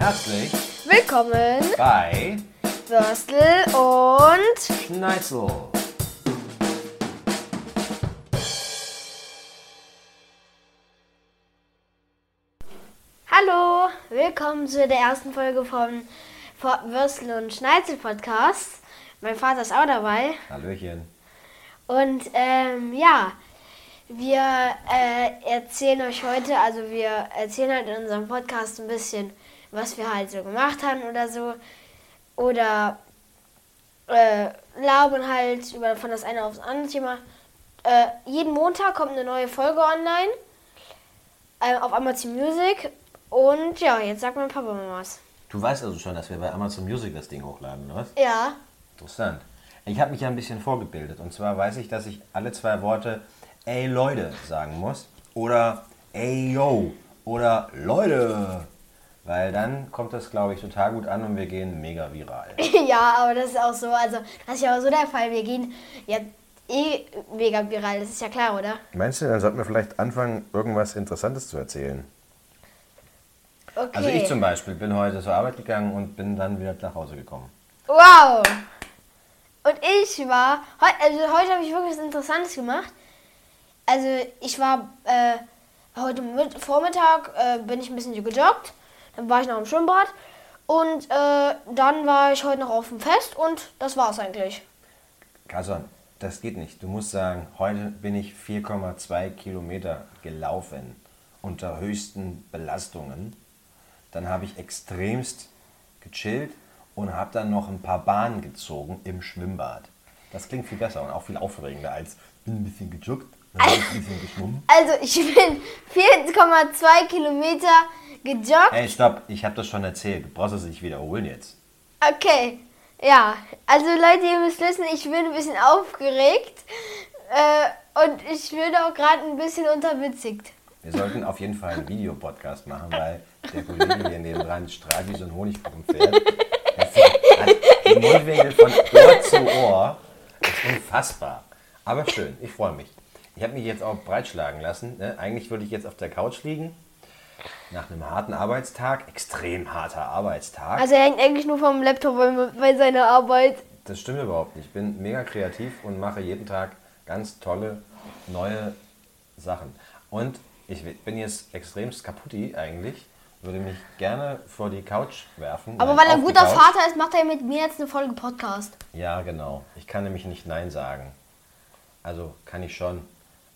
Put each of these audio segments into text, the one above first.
Herzlich Willkommen, bei Würstel und Schneitzel. Hallo, willkommen zu der ersten Folge von Würstel und Schneizel Podcast. Mein Vater ist auch dabei. Hallöchen. Und ähm, ja, wir äh, erzählen euch heute, also wir erzählen halt in unserem Podcast ein bisschen, was wir halt so gemacht haben oder so. Oder äh, labern halt über, von das eine aufs andere Thema. Äh, jeden Montag kommt eine neue Folge online äh, auf Amazon Music. Und ja, jetzt sagt mein Papa mal was. Du weißt also schon, dass wir bei Amazon Music das Ding hochladen, oder was? Ja. Interessant. Ich habe mich ja ein bisschen vorgebildet. Und zwar weiß ich, dass ich alle zwei Worte ey Leute sagen muss. Oder ey yo. Oder Leute. Weil dann kommt das, glaube ich, total gut an und wir gehen mega viral. ja, aber das ist auch so. Also, das ist ja auch so der Fall. Wir gehen ja eh mega viral. Das ist ja klar, oder? Meinst du, dann sollten wir vielleicht anfangen, irgendwas Interessantes zu erzählen? Okay. Also ich zum Beispiel bin heute zur Arbeit gegangen und bin dann wieder nach Hause gekommen. Wow! Und ich war, also heute habe ich wirklich was Interessantes gemacht. Also ich war äh, heute mit, Vormittag äh, bin ich ein bisschen gejoggt, dann war ich noch im Schwimmbad und äh, dann war ich heute noch auf dem Fest und das war's eigentlich. Carson, das geht nicht. Du musst sagen, heute bin ich 4,2 Kilometer gelaufen unter höchsten Belastungen. Dann habe ich extremst gechillt und habe dann noch ein paar Bahnen gezogen im Schwimmbad. Das klingt viel besser und auch viel aufregender als bin ein bisschen gejoggt, dann bin ich ein bisschen geschwommen. Also ich bin 4,2 Kilometer gejoggt. Hey, stopp, ich habe das schon erzählt. Du brauchst es nicht wiederholen jetzt. Okay, ja. Also Leute, ihr müsst wissen, ich bin ein bisschen aufgeregt äh, und ich bin auch gerade ein bisschen unterwitzigt. Wir sollten auf jeden Fall einen Videopodcast machen, weil der Kollege hier nebenan strahlt wie so ein Honigkuchenpferd. Das hat die Mundwinkel von Ohr zu Ohr. Unfassbar. Aber schön, ich freue mich. Ich habe mich jetzt auch breitschlagen lassen. Ne? Eigentlich würde ich jetzt auf der Couch liegen. Nach einem harten Arbeitstag, extrem harter Arbeitstag. Also er hängt eigentlich nur vom Laptop bei, bei seiner Arbeit. Das stimmt überhaupt nicht. Ich bin mega kreativ und mache jeden Tag ganz tolle neue Sachen. Und ich bin jetzt extremst kaputti eigentlich. Würde mich gerne vor die Couch werfen. Aber Nein, weil er ein guter. Vater ist, macht er mit mir jetzt eine Folge Podcast. Ja, genau. Ich kann nämlich nicht Nein sagen. Also kann ich schon,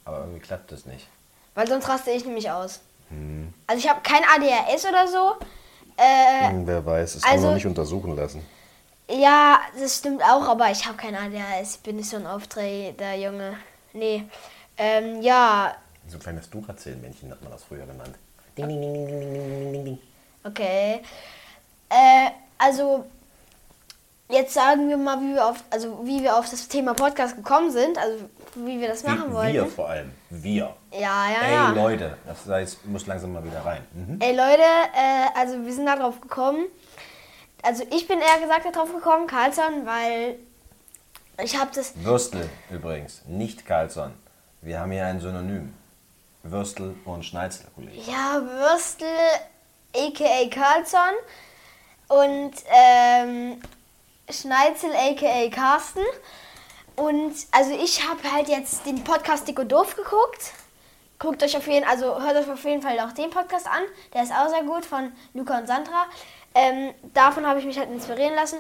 aber irgendwie klappt das nicht. Weil sonst raste ich nämlich aus. Hm. Also ich habe kein ADHS oder so. Äh, Wer weiß, es also- noch untersuchen lassen. ja, das stimmt auch, aber ich habe kein ADHS. Ich bin nicht so ein Aufträger, Junge. Nee. Ähm, ja, So ein kleines Duracell-Männchen hat man das früher genannt. Ding, ding, ding, ding, ding, ding, ding, ding. Okay. Äh, also jetzt sagen wir mal, wie wir auf, also wie wir auf das Thema Podcast gekommen sind, also wie wir das machen wollen. Wir vor allem, wir. Ja, ja, Ey, ja. Ey Leute, das heißt, muss langsam mal wieder rein. Mhm. Ey Leute, äh, also wir sind da drauf gekommen. Also ich bin eher gesagt darauf gekommen, Carlson, weil ich habe das. Würstel übrigens, nicht Carlson. Wir haben hier ein Synonym. Würstel und Schneitzel, Kollege. Ja, Würstel, aka Carlson und ähm, Schneitzel, aka Carsten. Und also ich habe halt jetzt den Podcast Dick und Doof geguckt. Guckt euch auf jeden also hört euch auf jeden Fall auch den Podcast an. Der ist auch sehr gut von Luca und Sandra. Ähm, davon habe ich mich halt inspirieren lassen.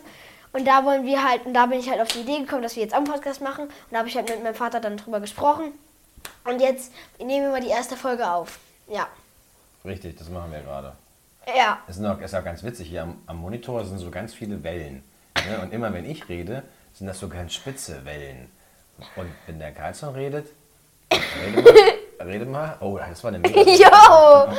Und da wollen wir halt, und da bin ich halt auf die Idee gekommen, dass wir jetzt auch einen Podcast machen. Und da habe ich halt mit meinem Vater dann drüber gesprochen. Und jetzt nehmen wir mal die erste Folge auf. Ja. Richtig, das machen wir gerade. Ja. Es ist auch, ist auch ganz witzig, hier am, am Monitor sind so ganz viele Wellen. Ne? Und immer wenn ich rede, sind das so ganz spitze Wellen. Und wenn der Carlson redet, rede mal, rede mal. Oh, das war eine mega. Jo!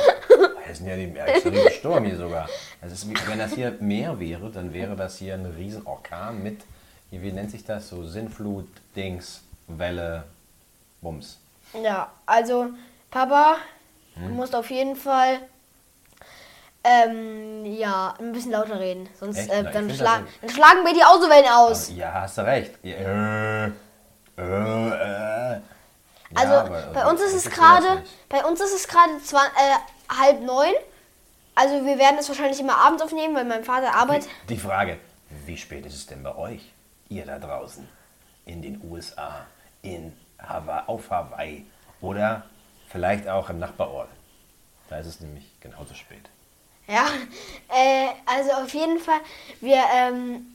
Das ist ja die, ein Sturm hier sogar. Das ist, wie, wenn das hier Meer wäre, dann wäre das hier ein riesen Orkan mit, wie nennt sich das, so Sinnflut, Dings, Welle, Bums. Ja, also Papa, du musst auf jeden Fall ähm, ja, ein bisschen lauter reden. Sonst äh, dann, schla dann schlagen wir die Autowellen aus. Ja, hast du recht. Äh, äh, äh. Ja, Also aber- bei uns ist es gerade, bei uns ist es gerade halb neun Also wir werden es wahrscheinlich immer abends aufnehmen, weil mein Vater arbeitet. Die Frage, wie spät ist es denn bei euch? Ihr da draußen in den USA, in auf Hawaii oder vielleicht auch im Nachbarort. Da ist es nämlich genauso spät. Ja, äh, also auf jeden Fall, wir, ähm,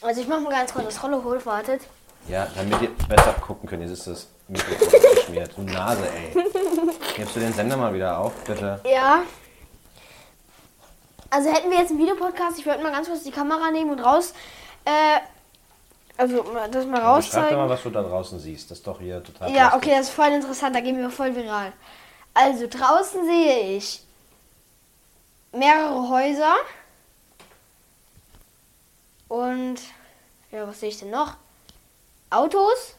also ich mach mal ganz kurz das Rollo hoch, wartet. Ja, damit ihr besser gucken könnt. Jetzt ist das Mikrofon geschmiert. Du Nase, ey. Gibst du den Sender mal wieder auf, bitte? Ja. Also hätten wir jetzt einen Videopodcast, ich würde mal ganz kurz die Kamera nehmen und raus, äh, also das mal Beschreib doch mal, was du da draußen siehst. Das ist doch hier total Ja, lustig. okay, das ist voll interessant, da gehen wir voll viral. Also draußen sehe ich mehrere Häuser und ja, was sehe ich denn noch? Autos?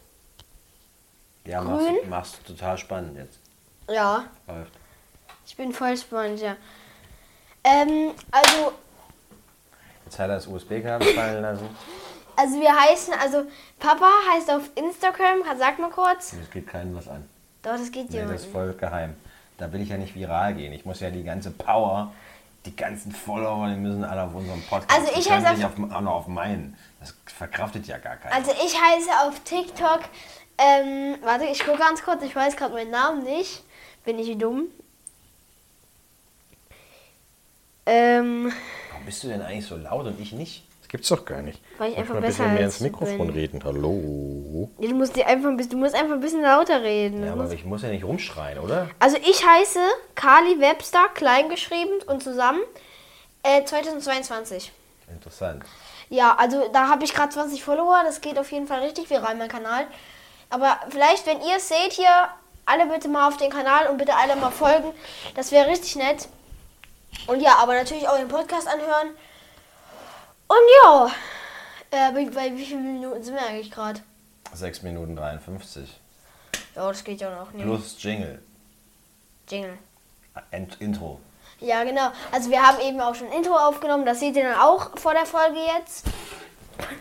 Ja, machst, grün. du- machst du total spannend jetzt. Ja, Läuft. ich bin voll spannend, ja. Ähm, also Jetzt hat er das USB-Kabel fallen lassen. Also wir heißen, also Papa heißt auf Instagram, sag mal kurz. Das geht keinem was an. Doch, das geht Nee, jemand. das ist voll geheim. Da will ich ja nicht viral gehen. Ich muss ja die ganze Power, die ganzen Follower, die müssen alle auf unserem Podcast. Also ich heiße nicht auf, auch noch auf meinen. Das verkraftet ja gar keiner. Also ich heiße auf TikTok, ähm, warte, ich gucke ganz kurz, ich weiß gerade meinen Namen nicht. Bin ich dumm? Ähm, Warum bist du denn eigentlich so laut und ich nicht? Gibt's doch gar nicht. Weil ich Muss einfach mal ein bisschen mehr ins Mikrofon bin. reden. Hallo. ja, du musst dir einfach ein bisschen, du musst einfach ein bisschen lauter reden. Ja, aber ich muss ja nicht rumschreien, oder? also ich heiße Carly Webster, klein geschrieben und zusammen, äh, 2022. Interessant. Ja, also da habe ich gerade 20 Follower. Das geht auf jeden Fall richtig viral, mein Kanal. Aber vielleicht, wenn ihr es seht hier, alle bitte mal auf den Kanal und bitte alle mal folgen. Das wäre richtig nett. Und ja, aber natürlich auch den Podcast anhören. Und ja, äh, bei, bei wie vielen Minuten sind wir eigentlich gerade? 6 Minuten 53. Ja, das geht ja noch. Nee. Plus Jingle. Jingle. Ent Intro. Ja, genau. Also wir haben eben auch schon Intro aufgenommen. Das seht ihr dann auch vor der Folge jetzt.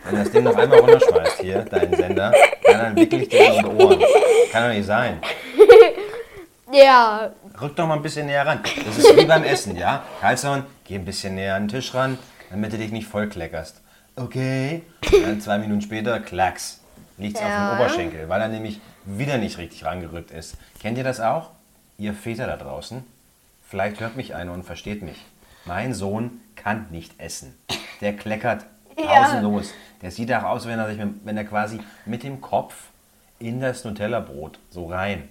Wenn das Ding noch einmal runterschmeißt hier, deinen Sender, dann, dann wickel ich dir um die Ohren. Kann doch nicht sein. Ja, Rück doch mal ein bisschen näher ran. Das ist wie beim Essen, ja? Karlsson, geh ein bisschen näher an den Tisch ran, damit du dich nicht voll kleckerst. Okay. Und dann zwei Minuten später, klacks. Liegt's auf Ja. dem Oberschenkel, weil er nämlich wieder nicht richtig rangerückt ist. Kennt ihr das auch? Ihr Väter da draußen? Vielleicht hört mich einer und versteht mich. Mein Sohn kann nicht essen. Der kleckert Ja. pausenlos. Der sieht auch aus, wenn er, sich, mit- wenn er quasi mit dem Kopf in das Nutella-Brot so rein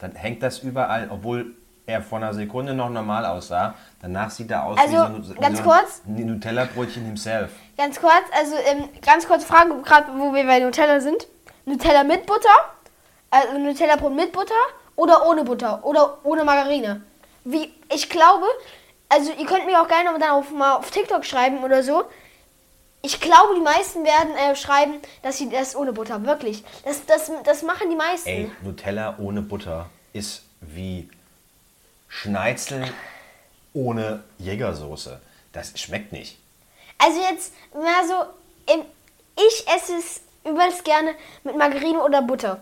dann hängt das überall, obwohl er vor einer Sekunde noch normal aussah. Danach sieht er aus Also, wie so ein, wie ganz so kurz. Nutella-Brötchen himself. Ganz kurz, also ähm, ganz kurze Frage, gerade wo wir bei Nutella sind. Nutella mit Butter, also Nutella-Brot mit Butter oder ohne Butter oder ohne Margarine. Wie, ich glaube, also ihr könnt mir auch gerne dann auf, mal auf TikTok schreiben oder so. Ich glaube, die meisten werden äh, schreiben, dass sie das ohne Butter, wirklich. Das, das, das machen die meisten. Ey, Nutella ohne Butter ist wie Schneizel ohne Jägersoße. Das schmeckt nicht. Also jetzt mal so, ich esse es übelst gerne mit Margarine oder Butter.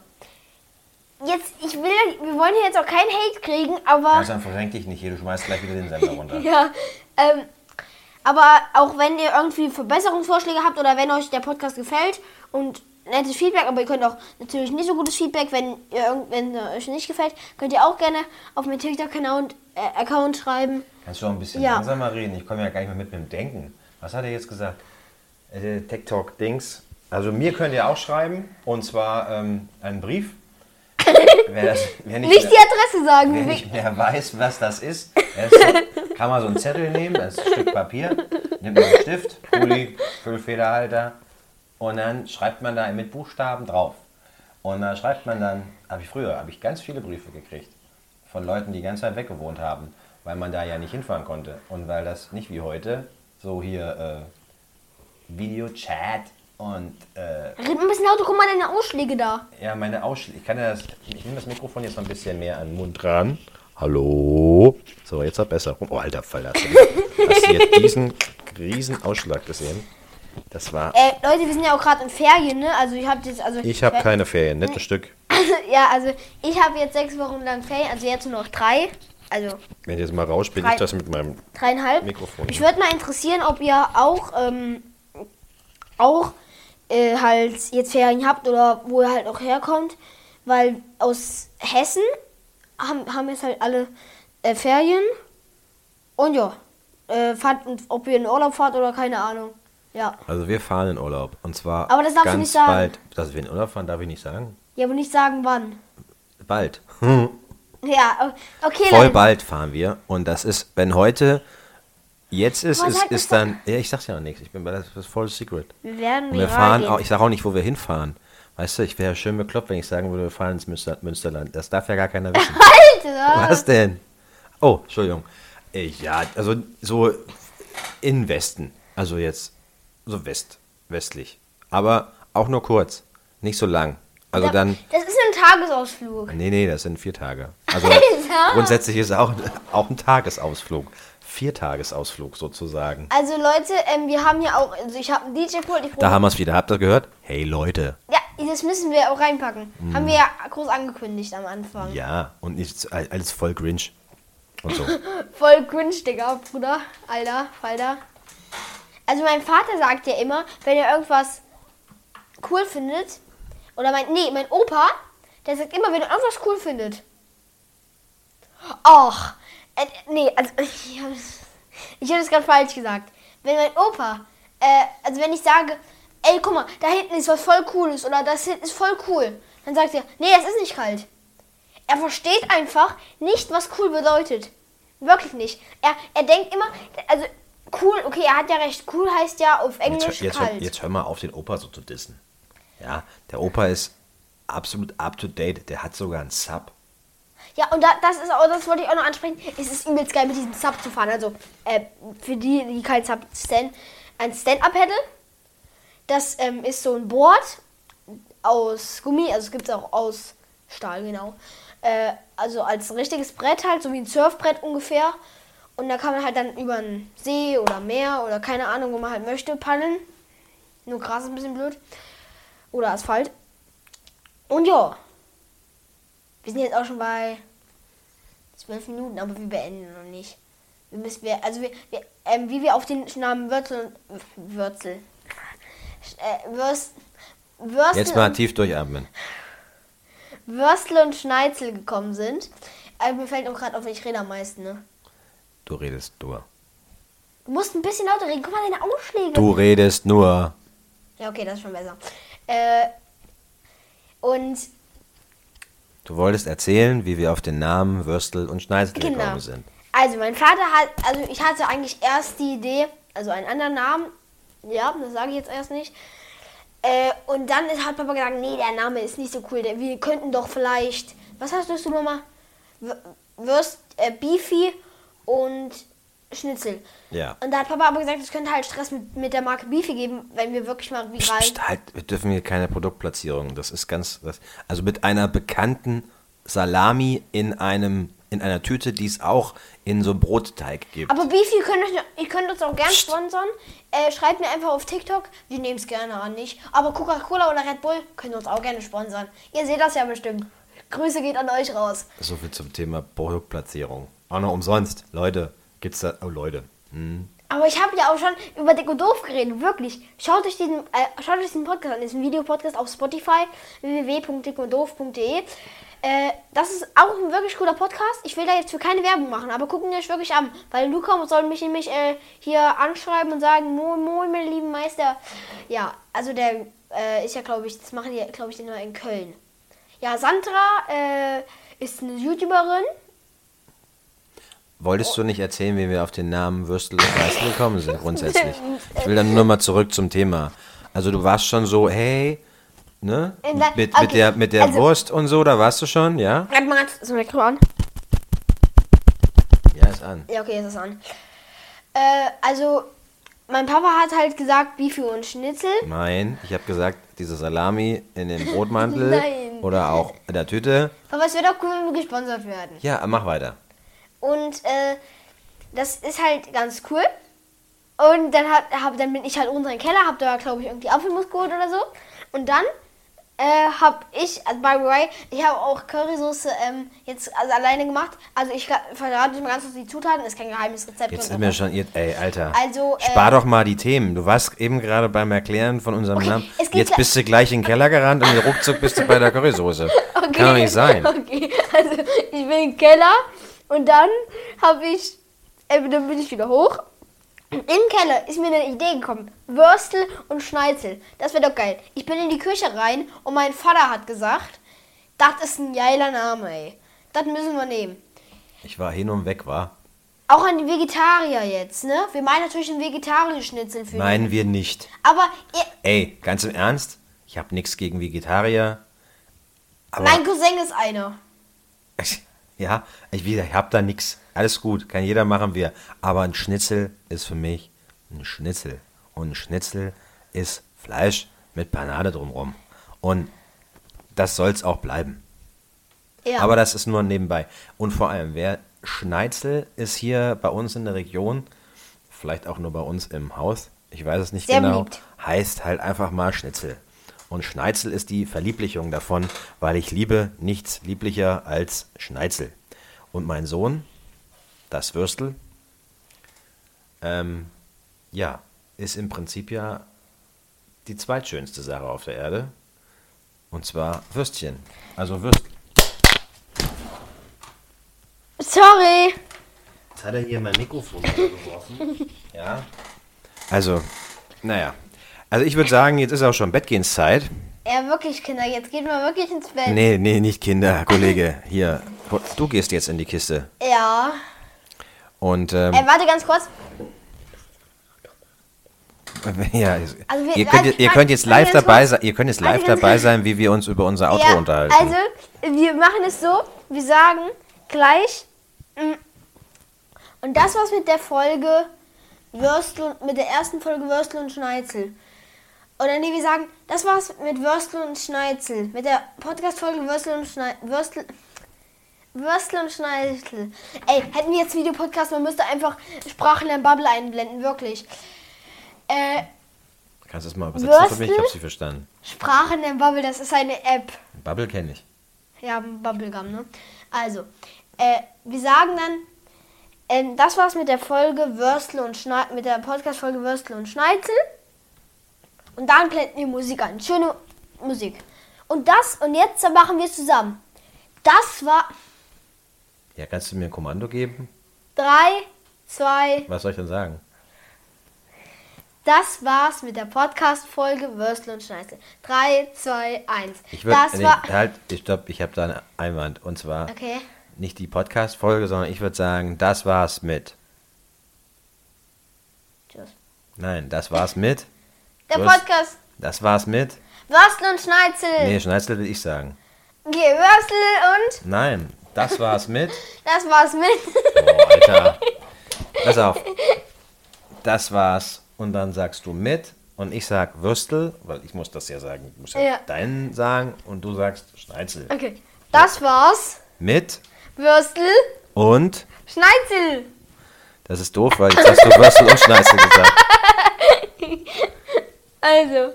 Jetzt, ich will, wir wollen hier jetzt auch keinen Hate kriegen, aber Also verrenk dich nicht hier, du schmeißt gleich wieder den Sender runter. ja, ähm, aber auch wenn ihr irgendwie Verbesserungsvorschläge habt oder wenn euch der Podcast gefällt und nettes Feedback, aber ihr könnt auch natürlich nicht so gutes Feedback, wenn ihr wenn es euch nicht gefällt, könnt ihr auch gerne auf meinen TikTok-Account äh, Account schreiben. Kannst du auch ein bisschen Ja. langsamer reden? Ich komme ja gar nicht mehr mit dem Denken. Was hat er jetzt gesagt? Äh, TikTok-Dings. Also mir könnt ihr auch schreiben. Und zwar ähm, einen Brief. wer, das, wer nicht, Nicht mehr, die Adresse sagen. wer nicht mehr weiß, was das ist, ist kann man so einen Zettel nehmen, das ist ein Stück Papier, nimmt man einen Stift, Pulli, Füllfederhalter und dann schreibt man da mit Buchstaben drauf. Und da schreibt man dann, habe ich früher, habe ich ganz viele Briefe gekriegt von Leuten, die ganz weit weg gewohnt haben, weil man da ja nicht hinfahren konnte. Und weil das nicht wie heute so hier äh, Videochat und äh, Red ein bisschen lauter, guck mal deine Ausschläge da. ja, meine Ausschläge. Ich kann ja das, ich nehme das Mikrofon jetzt mal ein bisschen mehr an den Mund ran. Hallo. So, jetzt hat besser rum. Oh, alter Fall, hast du, hast du jetzt diesen riesen Ausschlag gesehen? Das war. Äh, Leute, wir sind ja auch gerade in Ferien, ne? Also ich habe jetzt, also Ich habe keine Ferien, nicht ein Stück. ja, also ich habe jetzt sechs Wochen lang Ferien, also jetzt nur noch drei. Also Wenn ich jetzt mal raus bin, Drei- ich das mit meinem dreieinhalb. Mikrofon. Ich würde mal interessieren, ob ihr auch, ähm, auch äh, halt jetzt Ferien habt oder wo ihr halt auch herkommt. Weil aus Hessen haben, haben jetzt halt alle äh, Ferien. Und ja, äh, fahrt, ob ihr in Urlaub fahrt oder keine Ahnung. Ja. Also wir fahren in Urlaub. Und zwar Aber das darfst du ganz nicht sagen. bald. Dass wir in Urlaub fahren, darf ich nicht sagen. Ja, aber nicht sagen wann. Bald. Ja, okay, Voll Leute. bald fahren wir. Und das ist, wenn heute jetzt ist, Was ist, sagt ist dann. Ja, ich sag's ja noch nichts. Ich bin bei das ist voll secret. Wir werden Und wir fahren gehen. auch, ich sage auch nicht, wo wir hinfahren. Weißt du, ich wäre ja schön bekloppt, wenn ich sagen würde, wir fahren ins Münster, Münsterland. Das darf ja gar keiner wissen. Alter! Was denn? Oh, Entschuldigung. Ja, also so in Westen. Also jetzt so West, westlich. Aber auch nur kurz. Nicht so lang. Also dann. Das ist ein Tagesausflug. Nee, nee, das sind vier Tage. Also Alter. grundsätzlich ist auch, auch ein Tagesausflug. Viertagesausflug sozusagen. Also Leute, ähm, wir haben ja auch, also ich habe einen ich Da haben wir es wieder. Habt ihr gehört? Hey Leute. Ja, das müssen wir auch reinpacken. Haben wir ja groß angekündigt am Anfang. Ja, und nicht alles voll Grinch. Und so. Voll cringe, Digga, Bruder. Alter, Falter. Also mein Vater sagt ja immer, wenn er irgendwas cool findet, oder mein, nee, mein Opa, der sagt immer, wenn er irgendwas cool findet. Ach, äh, nee, also ich habe ich hab das gerade falsch gesagt. Wenn mein Opa, äh, also wenn ich sage, ey, guck mal, da hinten ist was voll cooles oder das hinten ist voll cool, dann sagt er, nee, es ist nicht kalt. Er versteht einfach nicht, was cool bedeutet. Wirklich nicht. Er, er denkt immer, also cool, okay, er hat ja recht. Cool heißt ja auf Jetzt, Englisch jetzt, hör- kalt. jetzt hör mal auf, den Opa so zu dissen. Ja, der Opa ist absolut up to date. Der hat sogar einen Sub. Ja, und da, das ist auch, das wollte ich auch noch ansprechen. Es ist übelst geil, mit diesem Sub zu fahren. Also, äh, für die, die kein Sub Stand, ein Stand-Up-Pedal. Das ähm, ist so ein Board aus Gummi, also es gibt es auch aus Stahl, genau. Äh, also als richtiges Brett halt, so wie ein Surfbrett ungefähr. Und da kann man halt dann über einen See oder Meer oder keine Ahnung, wo man halt möchte, paddeln. Nur Gras ist ein bisschen blöd. Oder Asphalt. Und ja. Wir sind jetzt auch schon bei zwölf Minuten, aber wir beenden noch nicht. Wir müssen wir, also wir, wir ähm, wie wir auf den Namen Würzel und Würzel. Äh, Würst, Würstel, Jetzt mal und, tief durchatmen. Würstel und Schneizel gekommen sind. Äh, mir fällt auch gerade auf, ich rede am meisten, ne? Du redest nur. Du musst ein bisschen lauter reden. Guck mal deine Ausschläge. Du redest nur. Ja, okay, das ist schon besser. Äh, und Du wolltest erzählen, wie wir auf den Namen Würstel und Schneizel Genau. gekommen sind. Also mein Vater hat, also ich hatte eigentlich erst die Idee, also einen anderen Namen, ja, das sage ich jetzt erst nicht. Äh, und dann ist, hat Papa gesagt, nee, der Name ist nicht so cool. Der, wir könnten doch vielleicht, was hast du? W- Würst, äh, Beefy und Schnitzel. Ja. Und da hat Papa aber gesagt, es könnte halt Stress mit, mit der Marke Beefy geben, wenn wir wirklich mal viral... Psst, halt, wir dürfen hier keine Produktplatzierung. Das ist ganz. Das, also mit einer bekannten Salami in einem in einer Tüte, die es auch in so Brotteig gibt. Aber Beefy, ihr könnt, euch, ihr könnt uns auch gerne sponsern. Äh, schreibt mir einfach auf TikTok. Wir nehmen es gerne an, nicht? Aber Coca-Cola oder Red Bull könnt ihr uns auch gerne sponsern. Ihr seht das ja bestimmt. Grüße geht an euch raus. so viel zum Thema Produktplatzierung. Auch noch umsonst. Leute, gibt's da. Oh Leute. Aber ich habe ja auch schon über Dick und Doof geredet, wirklich. Schaut euch diesen, äh, schaut euch diesen Podcast an. Ein Videopodcast auf Spotify, www.dickunddoof.de. Äh, das ist auch ein wirklich cooler Podcast. Ich will da jetzt für keine Werbung machen, aber gucken wir euch wirklich an. Weil Luca soll mich nämlich äh, hier anschreiben und sagen, moin, moin, meine lieben Meister. Ja, also der äh, ist ja, glaube ich, das machen die, glaube ich, immer in Köln. Ja, Sandra äh, ist eine YouTuberin. Wolltest du nicht erzählen, wie wir auf den Namen Würstel und Weißel gekommen sind, grundsätzlich? Ich will dann nur mal zurück zum Thema. Also du warst schon so, hey, ne? Mit, okay, mit der, mit der also- Wurst und so, da warst du schon, ja? Halt mal das Mikro an. Ja, ist an. Ja, okay, ist es an. Äh, also, mein Papa hat halt gesagt, Beefy und Schnitzel. Nein, ich habe gesagt, diese Salami in dem Brotmantel Nein. oder auch in der Tüte. Aber es wäre doch cool, wenn wir gesponsert werden. Ja, mach weiter. Und äh, das ist halt ganz cool. Und dann, hat, hab, dann bin ich halt unten im Keller, hab da, glaube ich, irgendwie Apfelmus geholt oder so. Und dann äh, habe ich, also by the way, ich habe auch Currysoße ähm, jetzt also alleine gemacht. Also ich verrate nicht mal ganz kurz die Zutaten, ist kein geheimes Rezept. Jetzt sind wir schon, jetzt- ey, Alter. Also, äh, Spar doch mal die Themen. Du warst eben gerade beim Erklären von unserem Okay, Namen. Jetzt bist du gleich in den Keller gerannt und ruckzuck bist du bei der Currysoße. Okay. Kann doch nicht sein. Okay, also ich bin im Keller und dann habe ich, äh, dann bin ich wieder hoch. Im Keller ist mir eine Idee gekommen. Würstel und Schneizel. Das wäre doch geil. Ich bin in die Küche rein und mein Vater hat gesagt, das ist ein geiler Name, ey. Das müssen wir nehmen. Ich war hin und weg, war. Auch an die Vegetarier jetzt, ne? Wir meinen natürlich einen vegetarischen Schnitzel für Meinen wir nicht. Aber ihr, Ey, ganz im Ernst, ich habe nichts gegen Vegetarier. Aber mein Cousin ist einer. ja, ich, wieder, ich habe da nichts. Alles gut, kann jeder machen wir. Aber ein Schnitzel ist für mich ein Schnitzel. Und ein Schnitzel ist Fleisch mit Panade drumrum. Und das soll's auch bleiben. Ja. Aber das ist nur nebenbei. Und vor allem, wer Schneizel ist hier bei uns in der Region, vielleicht auch nur bei uns im Haus, ich weiß es nicht Sehr genau, beliebt. heißt halt einfach mal Schnitzel. Und Schneizel ist die Verlieblichung davon, weil ich liebe nichts lieblicher als Schneizel. Und mein Sohn, das Würstel, ähm, ja, ist im Prinzip ja die zweitschönste Sache auf der Erde. Und zwar Würstchen. Also Würstchen. Sorry. Jetzt hat er hier mein Mikrofon geworfen. ja. Also, naja. Also ich würde sagen, jetzt ist auch schon Bettgehenszeit. Ja, wirklich, Kinder, jetzt geht mal wirklich ins Bett. Nee, nee, nicht Kinder, Kollege. Hier, du gehst jetzt in die Kiste. Ja. Und, ähm, Äh, warte ganz kurz. ja, Also wir- ihr, könnt, also- ihr könnt jetzt live dabei kurz. sein, ihr könnt jetzt live dabei sein, wie wir uns über unser Auto ja, unterhalten. Also, wir machen es so, wir sagen gleich. mm, Und das war's mit der Folge Würstel, mit der ersten Folge Würstel und Schneizel. Oder nee, wir sagen, das war's mit Würstel und Schneizel. Mit der Podcast-Folge Würstel und Schneizel. Würstel. Würstel und Schneizel. Ey, hätten wir jetzt Videopodcast, man müsste einfach Sprachenlernen Bubble einblenden, wirklich. Äh, Kannst du das mal übersetzen für mich? Ich Würstel? hab sie verstanden. Sprachenlernen Bubble, das ist eine App. Bubble kenne ich. Ja, Bubblegum, ne? Also, äh, wir sagen dann, ähm, das war's mit der Folge Würstel und Schneizel, mit der Podcast-Folge Würstel und Schneizel. Und dann blenden wir Musik an. Schöne Musik. Und das, und jetzt machen wir es zusammen. Das war Ja, kannst du mir ein Kommando geben? 3, 2, Was soll ich denn sagen? das war's mit der Podcast-Folge Würstel und Schneizel. 3, 2, 1. Ich würde, Das nee, war. halt, ich stopp, ich habe da einen Einwand. Und zwar Okay. nicht die Podcast-Folge, sondern ich würde sagen, das war's mit. Tschüss. Nein, das war's mit. Der Was? Podcast Das war's mit. Würstel und Schneizel. Nee, Schneizel will ich sagen. Okay, Würstel und Nein, das war's mit. das war's mit. Oh, Alter. Pass auf. Das war's. Und dann sagst du mit. Und ich sag Würstel, weil ich muss das ja sagen. Ich muss ja, Ja. deinen sagen. Und du sagst Schneizel. Okay, das war's. Mit Würstel, und. Schneizel. Das ist doof, weil jetzt hast du Würstel und Schneizel gesagt. Also,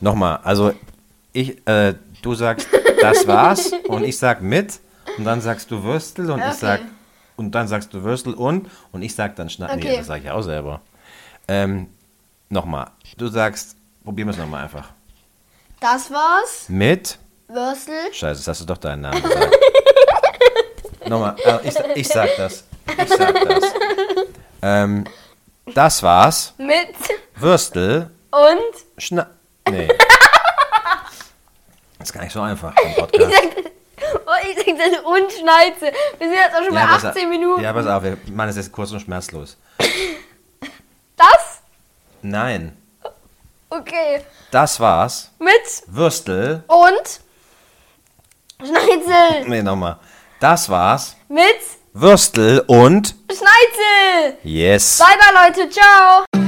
Nochmal, also ich, äh, du sagst, das war's und ich sag mit und dann sagst du Würstel und Okay. ich sag und dann sagst du Würstel und und ich sag dann. Nee, Okay. das sag ich auch selber. Ähm, nochmal, du sagst, probieren wir es nochmal einfach. das war's. Mit, Würstel, scheiße, jetzt hast du doch deinen Namen gesagt. nochmal, äh, ich, ich sag das. Ich sag das. Ähm, das war's. mit Würstel, und. Schna... Nee. Das ist gar nicht so einfach im Podcast. Oh, ich sag das und Schneizel. Wir sind jetzt auch schon bei pass 18 auf. Minuten. Ja, pass auf, wir machen es jetzt kurz und schmerzlos. Das? Nein, Okay. das war's. Mit Würstel. und. Schneizel. Nee, nochmal. Das war's. Mit Würstel und. Schneizel. Yes. Bye bye, Leute. Ciao.